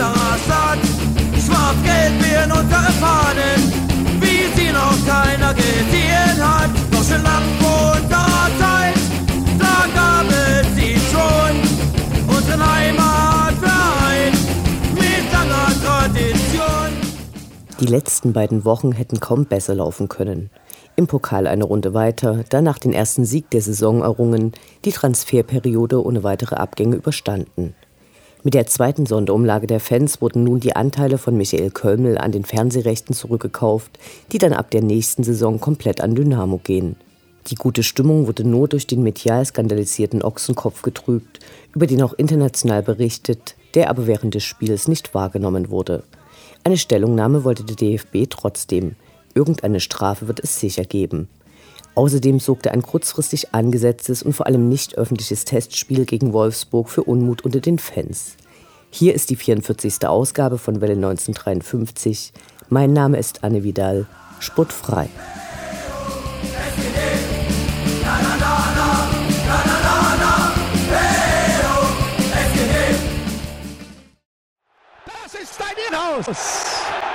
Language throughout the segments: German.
unserer Stadt. Schwarz-Gelb werden unsere Fahnen, wie sie noch keiner gesehen hat. Doch schon lang vor unserer Zeit, da gab es sie schon. Unseren Heimatverein mit langer Tradition. Die letzten beiden Wochen hätten kaum besser laufen können. Im Pokal eine Runde weiter, danach den ersten Sieg der Saison errungen, die Transferperiode ohne weitere Abgänge überstanden. Mit der zweiten Sonderumlage der Fans wurden nun die Anteile von Michael Kölmel an den Fernsehrechten zurückgekauft, die dann ab der nächsten Saison komplett an Dynamo gehen. Die gute Stimmung wurde nur durch den medial skandalisierten Ochsenkopf getrübt, über den auch international berichtet, der aber während des Spiels nicht wahrgenommen wurde. Eine Stellungnahme wollte der DFB trotzdem. Irgendeine Strafe wird es sicher geben. Außerdem sorgte ein kurzfristig angesetztes und vor allem nicht öffentliches Testspiel gegen Wolfsburg für Unmut unter den Fans. Hier ist die 44. Ausgabe von Welle 1953. Mein Name ist Anne Vidal. Sportfrei. Das ist dein Inhouse.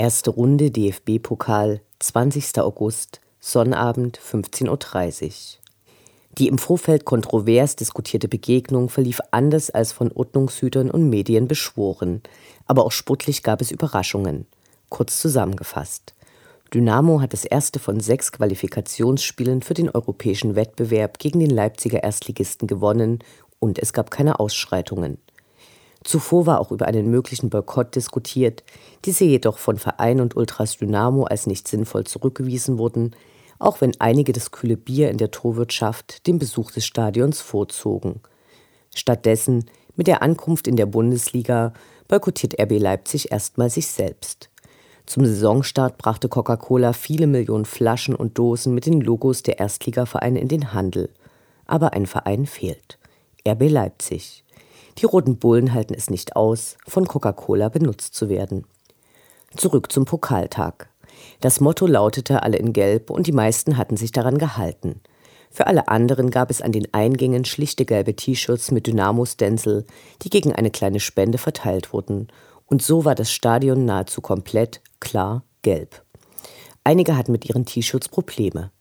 Erste Runde DFB-Pokal, 20. August, Sonnabend, 15.30 Uhr. Die im Vorfeld kontrovers diskutierte Begegnung verlief anders als von Ordnungshütern und Medien beschworen. Aber auch sportlich gab es Überraschungen. Kurz zusammengefasst. Dynamo hat das erste von sechs Qualifikationsspielen für den europäischen Wettbewerb gegen den Leipziger Erstligisten gewonnen und es gab keine Ausschreitungen. Zuvor war auch über einen möglichen Boykott diskutiert, diese jedoch von Verein und Ultras Dynamo als nicht sinnvoll zurückgewiesen wurden, auch wenn einige das kühle Bier in der Torwirtschaft dem Besuch des Stadions vorzogen. Stattdessen, mit der Ankunft in der Bundesliga, boykottiert RB Leipzig erstmal sich selbst. Zum Saisonstart brachte Coca-Cola viele Millionen Flaschen und Dosen mit den Logos der Erstligavereine in den Handel. Aber ein Verein fehlt. RB Leipzig. Die Roten Bullen halten es nicht aus, von Coca-Cola benutzt zu werden. Zurück zum Pokaltag. Das Motto lautete alle in Gelb und die meisten hatten sich daran gehalten. Für alle anderen gab es an den Eingängen schlichte gelbe T-Shirts mit Dynamo-Stencil, die gegen eine kleine Spende verteilt wurden. Und so war das Stadion nahezu komplett klar gelb. Einige hatten mit ihren T-Shirts Probleme.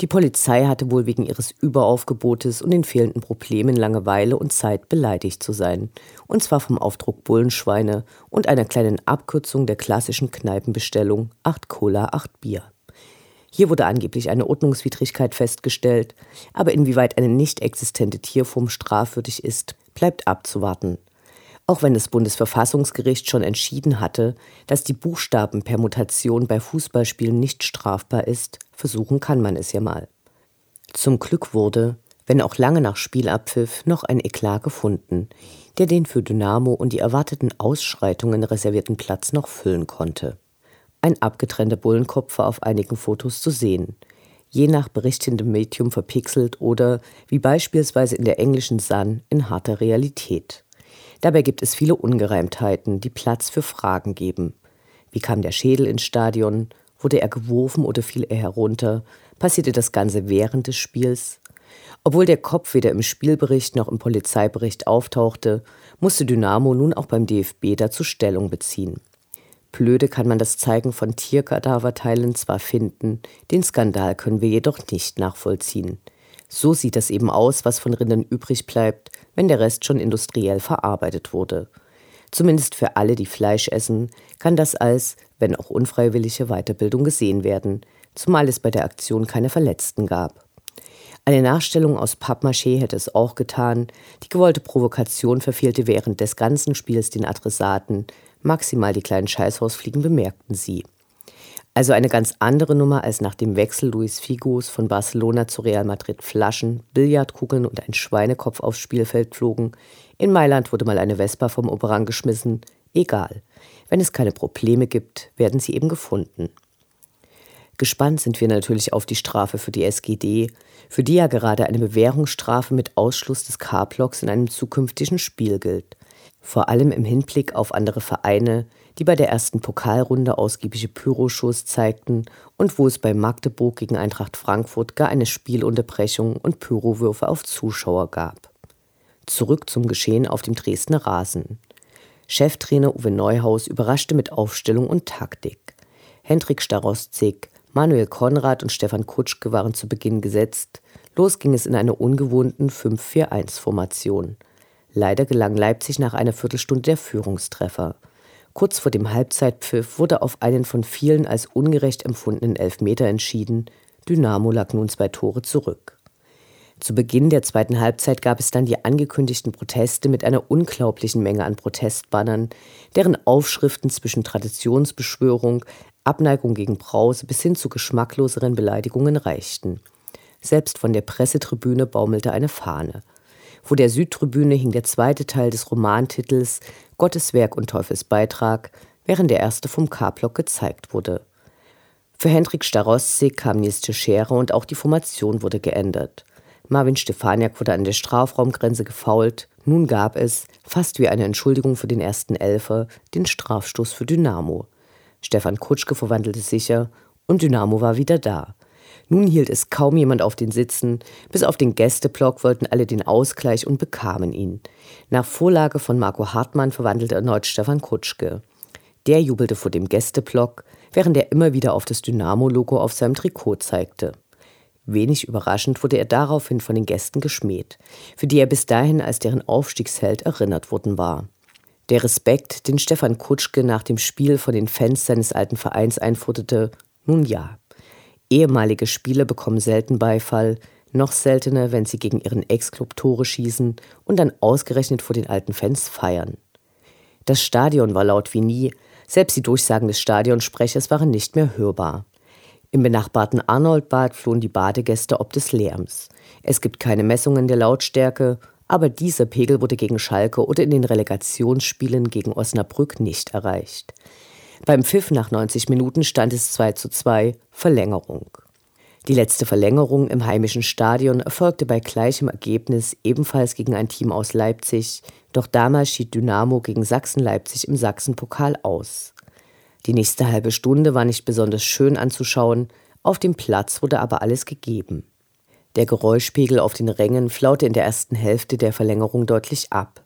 Die Polizei hatte wohl wegen ihres Überaufgebotes und den fehlenden Problemen Langeweile und Zeit beleidigt zu sein. Und zwar vom Aufdruck Bullenschweine und einer kleinen Abkürzung der klassischen Kneipenbestellung 8 Cola, 8 Bier. Hier wurde angeblich eine Ordnungswidrigkeit festgestellt, aber inwieweit eine nicht existente Tierform strafwürdig ist, bleibt abzuwarten. Auch wenn das Bundesverfassungsgericht schon entschieden hatte, dass die Buchstabenpermutation bei Fußballspielen nicht strafbar ist, versuchen kann man es ja mal. Zum Glück wurde, wenn auch lange nach Spielabpfiff, noch ein Eklat gefunden, der den für Dynamo und die erwarteten Ausschreitungen reservierten Platz noch füllen konnte. Ein abgetrennter Bullenkopf war auf einigen Fotos zu sehen, je nach berichtendem Medium verpixelt oder, wie beispielsweise in der englischen Sun, in harter Realität. Dabei gibt es viele Ungereimtheiten, die Platz für Fragen geben. Wie kam der Schädel ins Stadion? Wurde er geworfen oder fiel er herunter? Passierte das Ganze während des Spiels? Obwohl der Kopf weder im Spielbericht noch im Polizeibericht auftauchte, musste Dynamo nun auch beim DFB dazu Stellung beziehen. Blöde kann man das Zeigen von Tierkadaverteilen zwar finden, den Skandal können wir jedoch nicht nachvollziehen. So sieht das eben aus, was von Rindern übrig bleibt, wenn der Rest schon industriell verarbeitet wurde. Zumindest für alle, die Fleisch essen, kann das als, wenn auch unfreiwillige Weiterbildung gesehen werden, zumal es bei der Aktion keine Verletzten gab. Eine Nachstellung aus Pappmaché hätte es auch getan. Die gewollte Provokation verfehlte während des ganzen Spiels den Adressaten. Maximal die kleinen Scheißhausfliegen bemerkten sie. Also eine ganz andere Nummer als nach dem Wechsel Luis Figos von Barcelona zu Real Madrid Flaschen, Billardkugeln und ein Schweinekopf aufs Spielfeld flogen. In Mailand wurde mal eine Vespa vom Oberrang geschmissen. Egal. Wenn es keine Probleme gibt, werden sie eben gefunden. Gespannt sind wir natürlich auf die Strafe für die SGD, für die ja gerade eine Bewährungsstrafe mit Ausschluss des K-Blocks in einem zukünftigen Spiel gilt. Vor allem im Hinblick auf andere Vereine, die bei der ersten Pokalrunde ausgiebige Pyroshows zeigten und wo es bei Magdeburg gegen Eintracht Frankfurt gar eine Spielunterbrechung und Pyrowürfe auf Zuschauer gab. Zurück zum Geschehen auf dem Dresdner Rasen. Cheftrainer Uwe Neuhaus überraschte mit Aufstellung und Taktik. Hendrik Starostzig, Manuel Konrad und Stefan Kutschke waren zu Beginn gesetzt. Los ging es in einer ungewohnten 5-4-1-Formation. Leider gelang Leipzig nach einer Viertelstunde der Führungstreffer. Kurz vor dem Halbzeitpfiff wurde auf einen von vielen als ungerecht empfundenen Elfmeter entschieden. Dynamo lag nun zwei Tore zurück. Zu Beginn der zweiten Halbzeit gab es dann die angekündigten Proteste mit einer unglaublichen Menge an Protestbannern, deren Aufschriften zwischen Traditionsbeschwörung, Abneigung gegen Brause bis hin zu geschmackloseren Beleidigungen reichten. Selbst von der Pressetribüne baumelte eine Fahne. Vor der Südtribüne hing der zweite Teil des Romantitels Gottes Werk und Teufels Beitrag, während der erste vom K-Block gezeigt wurde. Für Hendrik Starossi kam nächste Schere und auch die Formation wurde geändert. Marvin Stefaniak wurde an der Strafraumgrenze gefault. Nun gab es, fast wie eine Entschuldigung für den ersten Elfer, den Strafstoß für Dynamo. Stefan Kutschke verwandelte sicher und Dynamo war wieder da. Nun hielt es kaum jemand auf den Sitzen, bis auf den Gästeblock wollten alle den Ausgleich und bekamen ihn. Nach Vorlage von Marco Hartmann verwandelte erneut Stefan Kutschke. Der jubelte vor dem Gästeblock, während er immer wieder auf das Dynamo-Logo auf seinem Trikot zeigte. Wenig überraschend wurde er daraufhin von den Gästen geschmäht, für die er bis dahin als deren Aufstiegsheld erinnert worden war. Der Respekt, den Stefan Kutschke nach dem Spiel von den Fans seines alten Vereins einforderte, nun ja. Ehemalige Spieler bekommen selten Beifall, noch seltener, wenn sie gegen ihren Ex-Club Tore schießen und dann ausgerechnet vor den alten Fans feiern. Das Stadion war laut wie nie, selbst die Durchsagen des Stadionsprechers waren nicht mehr hörbar. Im benachbarten Arnoldbad flohen die Badegäste ob des Lärms. Es gibt keine Messungen der Lautstärke, aber dieser Pegel wurde gegen Schalke oder in den Relegationsspielen gegen Osnabrück nicht erreicht. Beim Pfiff nach 90 Minuten stand es 2 zu 2, Verlängerung. Die letzte Verlängerung im heimischen Stadion erfolgte bei gleichem Ergebnis ebenfalls gegen ein Team aus Leipzig, doch damals schied Dynamo gegen Sachsen-Leipzig im Sachsenpokal aus. Die nächste halbe Stunde war nicht besonders schön anzuschauen, auf dem Platz wurde aber alles gegeben. Der Geräuschpegel auf den Rängen flaute in der ersten Hälfte der Verlängerung deutlich ab.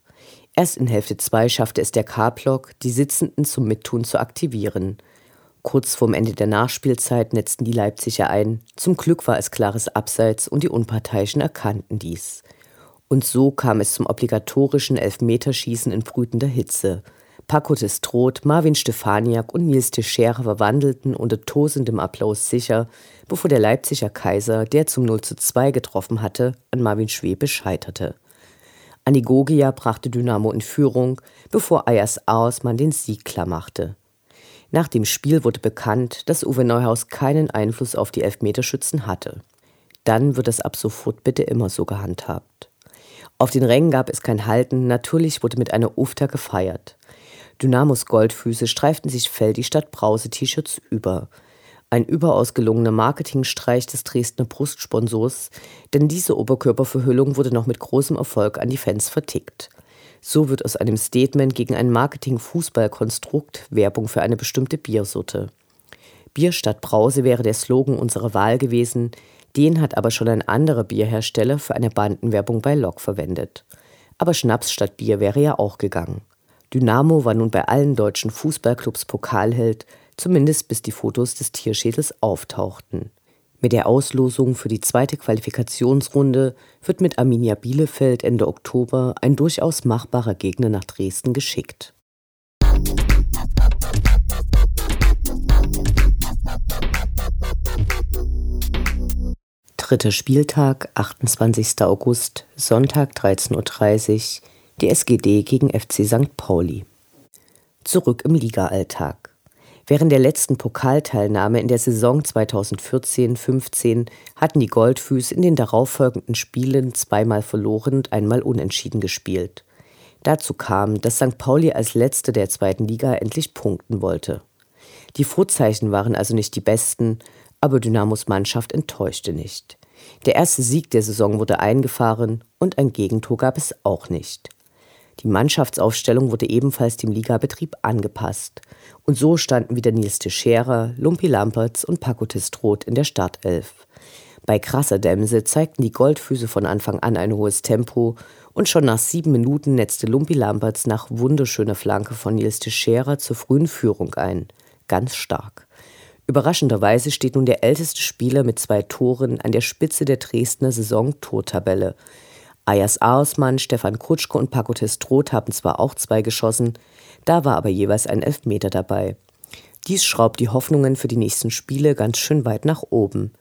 Erst in Hälfte 2 schaffte es der K-Block, die Sitzenden zum Mittun zu aktivieren. Kurz vorm Ende der Nachspielzeit netzten die Leipziger ein. Zum Glück war es klares Abseits und die Unparteiischen erkannten dies. Und so kam es zum obligatorischen Elfmeterschießen in brütender Hitze. Paco Testrot, Marvin Stefaniak und Nils Teixeira verwandelten unter tosendem Applaus sicher, bevor der Leipziger Kaiser, der zum 0 zu 2 getroffen hatte, an Marvin Schwebe scheiterte. Anigogia brachte Dynamo in Führung, bevor Ayas Ausmann den Sieg klarmachte. Nach dem Spiel wurde bekannt, dass Uwe Neuhaus keinen Einfluss auf die Elfmeterschützen hatte. Dann wird es ab sofort bitte immer so gehandhabt. Auf den Rängen gab es kein Halten, natürlich wurde mit einer Ufta gefeiert. Dynamos Goldfüße streiften sich Feldi statt Brause-T-Shirts über. Ein überaus gelungener Marketingstreich des Dresdner Brustsponsors, denn diese Oberkörperverhüllung wurde noch mit großem Erfolg an die Fans vertickt. So wird aus einem Statement gegen ein Marketing-Fußballkonstrukt Werbung für eine bestimmte Biersorte. Bier statt Brause wäre der Slogan unserer Wahl gewesen, den hat aber schon ein anderer Bierhersteller für eine Bandenwerbung bei Lok verwendet. Aber Schnaps statt Bier wäre ja auch gegangen. Dynamo war nun bei allen deutschen Fußballclubs Pokalheld, zumindest bis die Fotos des Tierschädels auftauchten. Mit der Auslosung für die zweite Qualifikationsrunde wird mit Arminia Bielefeld Ende Oktober ein durchaus machbarer Gegner nach Dresden geschickt. Dritter Spieltag, 28. August, Sonntag 13.30 Uhr, die SGD gegen FC St. Pauli. Zurück im Ligaalltag. Während der letzten Pokalteilnahme in der Saison 2014-15 hatten die Goldfüße in den darauffolgenden Spielen zweimal verloren und einmal unentschieden gespielt. Dazu kam, dass St. Pauli als Letzte der zweiten Liga endlich punkten wollte. Die Vorzeichen waren also nicht die besten, aber Dynamos Mannschaft enttäuschte nicht. Der erste Sieg der Saison wurde eingefahren und ein Gegentor gab es auch nicht. Die Mannschaftsaufstellung wurde ebenfalls dem Ligabetrieb angepasst. Und so standen wieder Nils Teixeira, Lumpi Lampertz und Paco Testroth in der Startelf. Bei krasser Dämse zeigten die Goldfüße von Anfang an ein hohes Tempo und schon nach sieben Minuten netzte Lumpi Lampertz nach wunderschöner Flanke von Nils Teixeira zur frühen Führung ein. Ganz stark. Überraschenderweise steht nun der älteste Spieler mit zwei Toren an der Spitze der Dresdner Saison-Tortabelle. Ayas Aosmann, Stefan Kutschke und Paco Testroth haben zwar auch zwei geschossen, da war aber jeweils ein Elfmeter dabei. Dies schraubt die Hoffnungen für die nächsten Spiele ganz schön weit nach oben.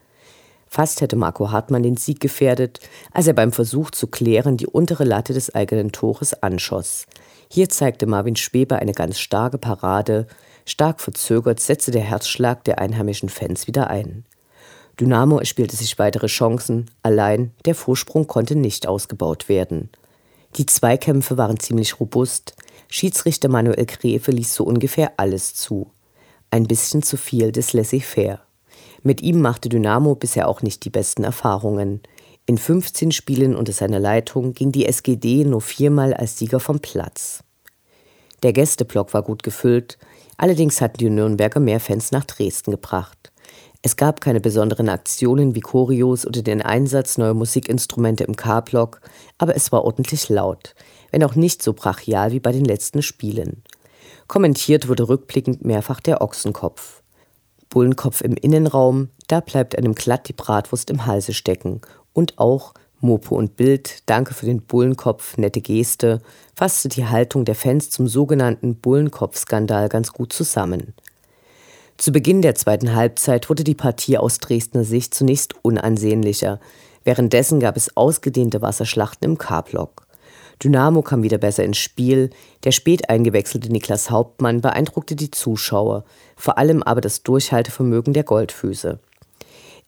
Fast hätte Marco Hartmann den Sieg gefährdet, als er beim Versuch zu klären die untere Latte des eigenen Tores anschoss. Hier zeigte Marvin Schweber eine ganz starke Parade. Stark verzögert setzte der Herzschlag der einheimischen Fans wieder ein. Dynamo erspielte sich weitere Chancen, allein der Vorsprung konnte nicht ausgebaut werden. Die Zweikämpfe waren ziemlich robust, Schiedsrichter Manuel Gräfe ließ so ungefähr alles zu. Ein bisschen zu viel des Laissez-faire. Mit ihm machte Dynamo bisher auch nicht die besten Erfahrungen. In 15 Spielen unter seiner Leitung ging die SGD nur viermal als Sieger vom Platz. Der Gästeblock war gut gefüllt, allerdings hatten die Nürnberger mehr Fans nach Dresden gebracht. Es gab keine besonderen Aktionen wie Choreos oder den Einsatz neuer Musikinstrumente im K-Block, aber es war ordentlich laut, wenn auch nicht so brachial wie bei den letzten Spielen. Kommentiert wurde rückblickend mehrfach der Ochsenkopf. Bullenkopf im Innenraum, da bleibt einem glatt die Bratwurst im Halse stecken. Und auch Mopo und Bild, danke für den Bullenkopf, nette Geste, fasste die Haltung der Fans zum sogenannten Bullenkopf-Skandal ganz gut zusammen. Zu Beginn der zweiten Halbzeit wurde die Partie aus Dresdner Sicht zunächst unansehnlicher. Währenddessen gab es ausgedehnte Wasserschlachten im K-Block. Dynamo kam wieder besser ins Spiel. Der spät eingewechselte Niklas Hauptmann beeindruckte die Zuschauer, vor allem aber das Durchhaltevermögen der Goldfüße.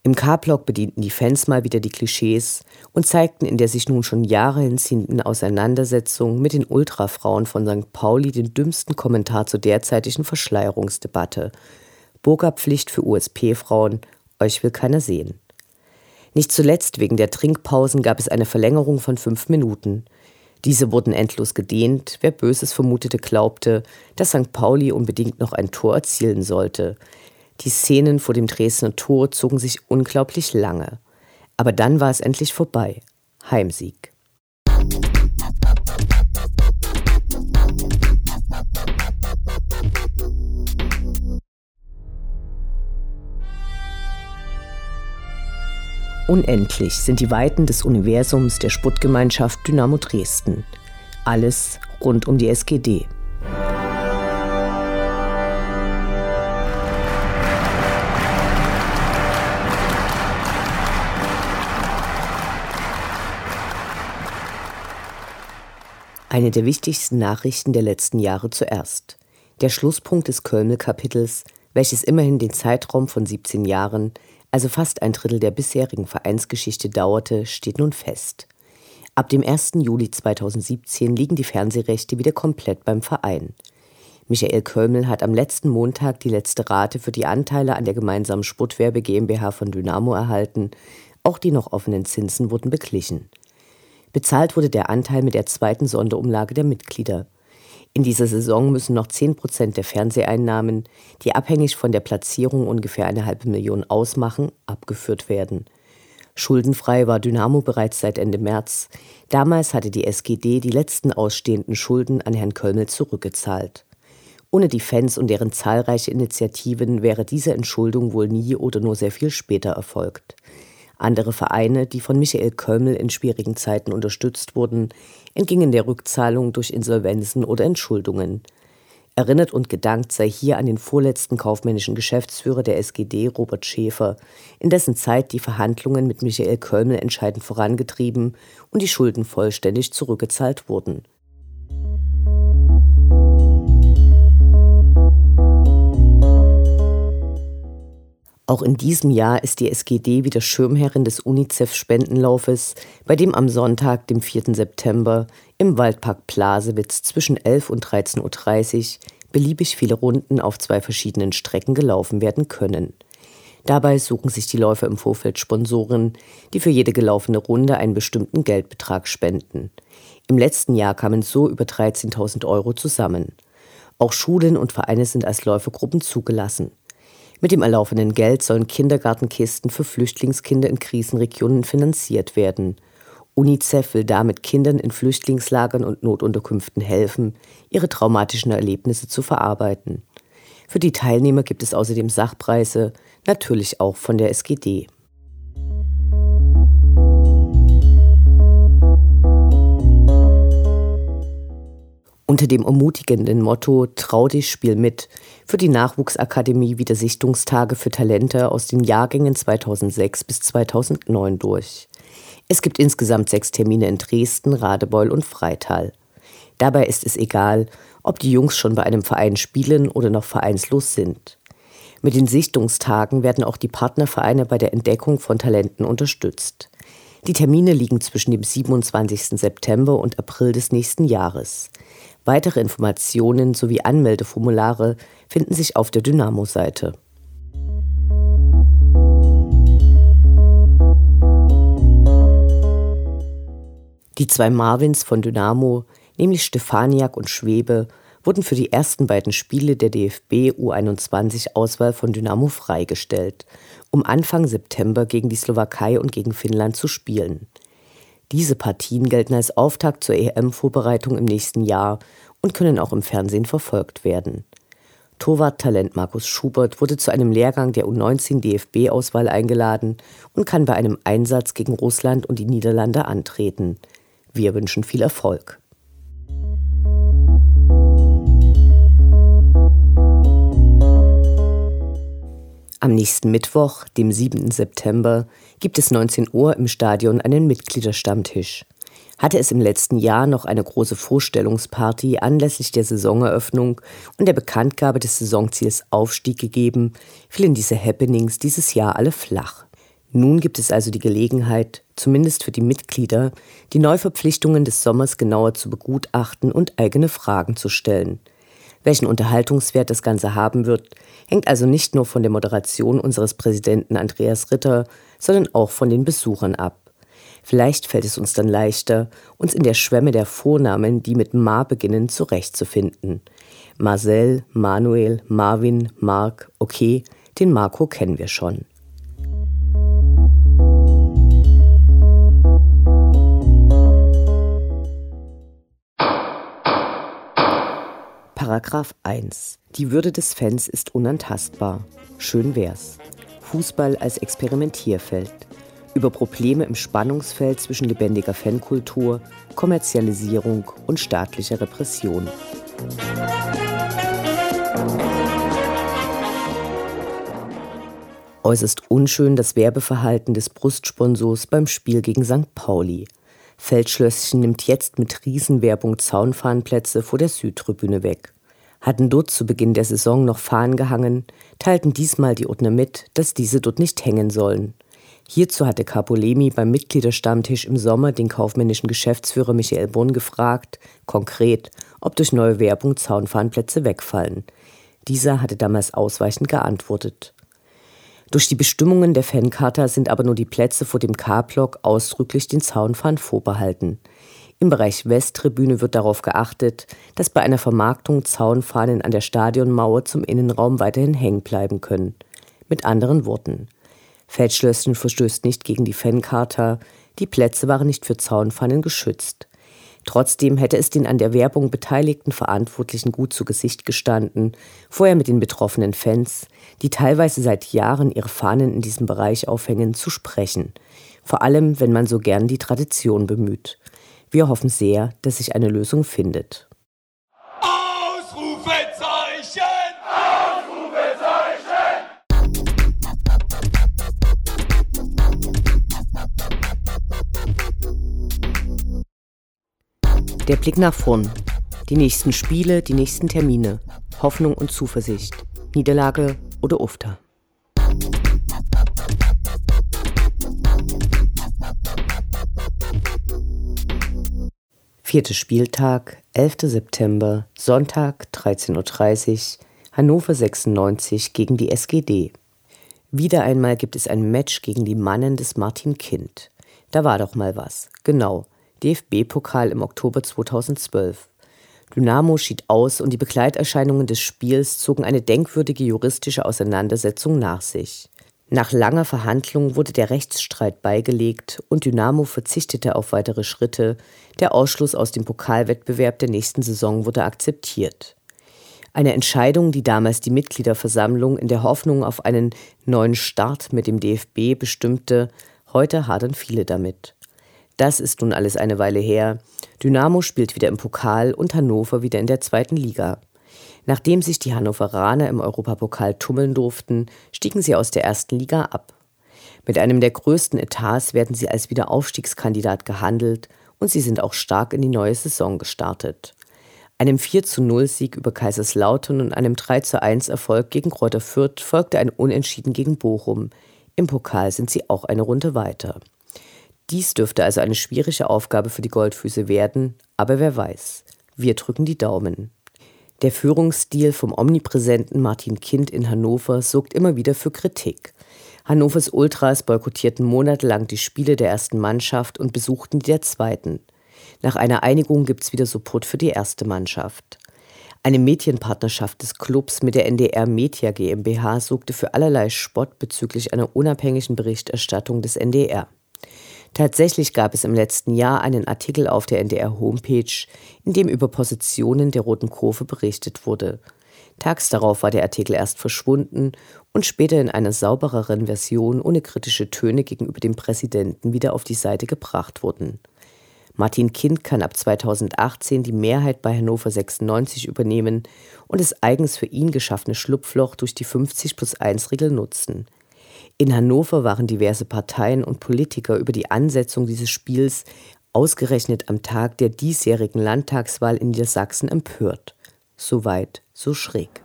Im K-Block bedienten die Fans mal wieder die Klischees und zeigten in der sich nun schon Jahre hinziehenden Auseinandersetzung mit den Ultrafrauen von St. Pauli den dümmsten Kommentar zur derzeitigen Verschleierungsdebatte. Burgerpflicht für USP-Frauen, euch will keiner sehen. Nicht zuletzt wegen der Trinkpausen gab es eine Verlängerung von fünf Minuten. Diese wurden endlos gedehnt. Wer Böses vermutete, glaubte, dass St. Pauli unbedingt noch ein Tor erzielen sollte. Die Szenen vor dem Dresdner Tor zogen sich unglaublich lange. Aber dann war es endlich vorbei. Heimsieg. Unendlich sind die Weiten des Universums der Sputtgemeinschaft Dynamo Dresden. Alles rund um die SGD. Eine der wichtigsten Nachrichten der letzten Jahre zuerst. Der Schlusspunkt des Kölmel-Kapitels, welches immerhin den Zeitraum von 17 Jahren also fast ein Drittel der bisherigen Vereinsgeschichte dauerte, steht nun fest. Ab dem 1. Juli 2017 liegen die Fernsehrechte wieder komplett beim Verein. Michael Kölmel hat am letzten Montag die letzte Rate für die Anteile an der gemeinsamen Sportwerbe GmbH von Dynamo erhalten. Auch die noch offenen Zinsen wurden beglichen. Bezahlt wurde der Anteil mit der zweiten Sonderumlage der Mitglieder. In dieser Saison müssen noch 10 Prozent der Fernseheinnahmen, die abhängig von der Platzierung ungefähr eine halbe Million ausmachen, abgeführt werden. Schuldenfrei war Dynamo bereits seit Ende März. Damals hatte die SGD die letzten ausstehenden Schulden an Herrn Kölmel zurückgezahlt. Ohne die Fans und deren zahlreiche Initiativen wäre diese Entschuldung wohl nie oder nur sehr viel später erfolgt. Andere Vereine, die von Michael Kölmel in schwierigen Zeiten unterstützt wurden, entgingen der Rückzahlung durch Insolvenzen oder Entschuldungen. Erinnert und gedankt sei hier an den vorletzten kaufmännischen Geschäftsführer der SGD, Robert Schäfer, in dessen Zeit die Verhandlungen mit Michael Kölmel entscheidend vorangetrieben und die Schulden vollständig zurückgezahlt wurden. Auch in diesem Jahr ist die SGD wieder Schirmherrin des UNICEF-Spendenlaufes, bei dem am Sonntag, dem 4. September, im Waldpark Plasewitz zwischen 11 und 13.30 Uhr beliebig viele Runden auf zwei verschiedenen Strecken gelaufen werden können. Dabei suchen sich die Läufer im Vorfeld Sponsoren, die für jede gelaufene Runde einen bestimmten Geldbetrag spenden. Im letzten Jahr kamen so über 13.000 Euro zusammen. Auch Schulen und Vereine sind als Läufergruppen zugelassen. Mit dem erlaufenden Geld sollen Kindergartenkisten für Flüchtlingskinder in Krisenregionen finanziert werden. UNICEF will damit Kindern in Flüchtlingslagern und Notunterkünften helfen, ihre traumatischen Erlebnisse zu verarbeiten. Für die Teilnehmer gibt es außerdem Sachpreise, natürlich auch von der SGD. Unter dem ermutigenden Motto Trau dich, spiel mit für die Nachwuchsakademie wieder Sichtungstage für Talente aus den Jahrgängen 2006 bis 2009 durch. Es gibt insgesamt sechs Termine in Dresden, Radebeul und Freital. Dabei ist es egal, ob die Jungs schon bei einem Verein spielen oder noch vereinslos sind. Mit den Sichtungstagen werden auch die Partnervereine bei der Entdeckung von Talenten unterstützt. Die Termine liegen zwischen dem 27. September und April des nächsten Jahres. Weitere Informationen sowie Anmeldeformulare finden sich auf der Dynamo-Seite. Die zwei Marvins von Dynamo, nämlich Stefaniak und Schwebe, wurden für die ersten beiden Spiele der DFB U21-Auswahl von Dynamo freigestellt, um Anfang September gegen die Slowakei und gegen Finnland zu spielen. Diese Partien gelten als Auftakt zur EM-Vorbereitung im nächsten Jahr und können auch im Fernsehen verfolgt werden. Torwarttalent Markus Schubert wurde zu einem Lehrgang der U19 DFB-Auswahl eingeladen und kann bei einem Einsatz gegen Russland und die Niederlande antreten. Wir wünschen viel Erfolg. Am nächsten Mittwoch, dem 7. September, gibt es 19 Uhr im Stadion einen Mitgliederstammtisch. Hatte es im letzten Jahr noch eine große Vorstellungsparty anlässlich der Saisoneröffnung und der Bekanntgabe des Saisonziels Aufstieg gegeben, fielen diese Happenings dieses Jahr alle flach. Nun gibt es also die Gelegenheit, zumindest für die Mitglieder, die Neuverpflichtungen des Sommers genauer zu begutachten und eigene Fragen zu stellen. Welchen Unterhaltungswert das Ganze haben wird, hängt also nicht nur von der Moderation unseres Präsidenten Andreas Ritter, sondern auch von den Besuchern ab. Vielleicht fällt es uns dann leichter, uns in der Schwemme der Vornamen, die mit Ma beginnen, zurechtzufinden. Marcel, Manuel, Marvin, Mark, okay, den Marco kennen wir schon. Paragraph 1. Die Würde des Fans ist unantastbar. Schön wär's. Fußball als Experimentierfeld. Über Probleme im Spannungsfeld zwischen lebendiger Fankultur, Kommerzialisierung und staatlicher Repression. Äußerst unschön das Werbeverhalten des Brustsponsors beim Spiel gegen St. Pauli. Feldschlösschen nimmt jetzt mit Riesenwerbung Zaunfahnenplätze vor der Südtribüne weg hatten dort zu Beginn der Saison noch Fahnen gehangen, teilten diesmal die Ordner mit, dass diese dort nicht hängen sollen. Hierzu hatte Capolemi beim Mitgliederstammtisch im Sommer den kaufmännischen Geschäftsführer Michael Brunn gefragt, konkret, ob durch neue Werbung Zaunfahnenplätze wegfallen. Dieser hatte damals ausweichend geantwortet. Durch die Bestimmungen der Fancharta sind aber nur die Plätze vor dem K-Block ausdrücklich den Zaunfahnen vorbehalten. Im Bereich Westtribüne wird darauf geachtet, dass bei einer Vermarktung Zaunfahnen an der Stadionmauer zum Innenraum weiterhin hängen bleiben können. Mit anderen Worten, Feldschlösschen verstößt nicht gegen die Fancharta, die Plätze waren nicht für Zaunfahnen geschützt. Trotzdem hätte es den an der Werbung beteiligten Verantwortlichen gut zu Gesicht gestanden, vorher mit den betroffenen Fans, die teilweise seit Jahren ihre Fahnen in diesem Bereich aufhängen, zu sprechen. Vor allem, wenn man so gern die Tradition bemüht. Wir hoffen sehr, dass sich eine Lösung findet. Der Blick nach vorn. Die nächsten Spiele, die nächsten Termine. Hoffnung und Zuversicht. Niederlage oder Ufter. Vierter Spieltag, 11. September, Sonntag, 13.30 Uhr, Hannover 96 gegen die SGD. Wieder einmal gibt es ein Match gegen die Mannen des Martin Kind. Da war doch mal was. Genau. DFB-Pokal im Oktober 2012. Dynamo schied aus und die Begleiterscheinungen des Spiels zogen eine denkwürdige juristische Auseinandersetzung nach sich. Nach langer Verhandlung wurde der Rechtsstreit beigelegt und Dynamo verzichtete auf weitere Schritte. Der Ausschluss aus dem Pokalwettbewerb der nächsten Saison wurde akzeptiert. Eine Entscheidung, die damals die Mitgliederversammlung in der Hoffnung auf einen neuen Start mit dem DFB bestimmte, heute hadern viele damit. Das ist nun alles eine Weile her. Dynamo spielt wieder im Pokal und Hannover wieder in der zweiten Liga. Nachdem sich die Hannoveraner im Europapokal tummeln durften, stiegen sie aus der ersten Liga ab. Mit einem der größten Etats werden sie als Wiederaufstiegskandidat gehandelt und sie sind auch stark in die neue Saison gestartet. Einem 4 zu 0 Sieg über Kaiserslautern und einem 3 zu 1 Erfolg gegen Kräuter Fürth folgte ein Unentschieden gegen Bochum. Im Pokal sind sie auch eine Runde weiter. Dies dürfte also eine schwierige Aufgabe für die Goldfüße werden, aber wer weiß. Wir drücken die Daumen. Der Führungsstil vom omnipräsenten Martin Kind in Hannover sorgt immer wieder für Kritik. Hannovers Ultras boykottierten monatelang die Spiele der ersten Mannschaft und besuchten die der zweiten. Nach einer Einigung gibt's wieder Support für die erste Mannschaft. Eine Medienpartnerschaft des Clubs mit der NDR Media GmbH sorgte für allerlei Spott bezüglich einer unabhängigen Berichterstattung des NDR. Tatsächlich gab es im letzten Jahr einen Artikel auf der NDR-Homepage, in dem über Positionen der Roten Kurve berichtet wurde. Tags darauf war der Artikel erst verschwunden und später in einer saubereren Version ohne kritische Töne gegenüber dem Präsidenten wieder auf die Seite gebracht worden. Martin Kind kann ab 2018 die Mehrheit bei Hannover 96 übernehmen und das eigens für ihn geschaffene Schlupfloch durch die 50 plus 1 Regel nutzen. In Hannover waren diverse Parteien und Politiker über die Ansetzung dieses Spiels ausgerechnet am Tag der diesjährigen Landtagswahl in Niedersachsen empört. Soweit, so schräg.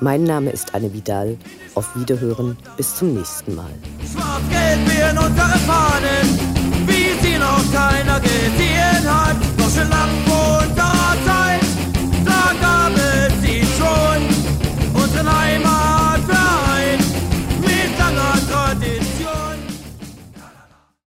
Mein Name ist Anne Vidal. Auf Wiederhören, bis zum nächsten Mal. Schwarz-Gelb in unsere Fahnen, wie sie noch keiner gesehen hat. Deutsche Lampe und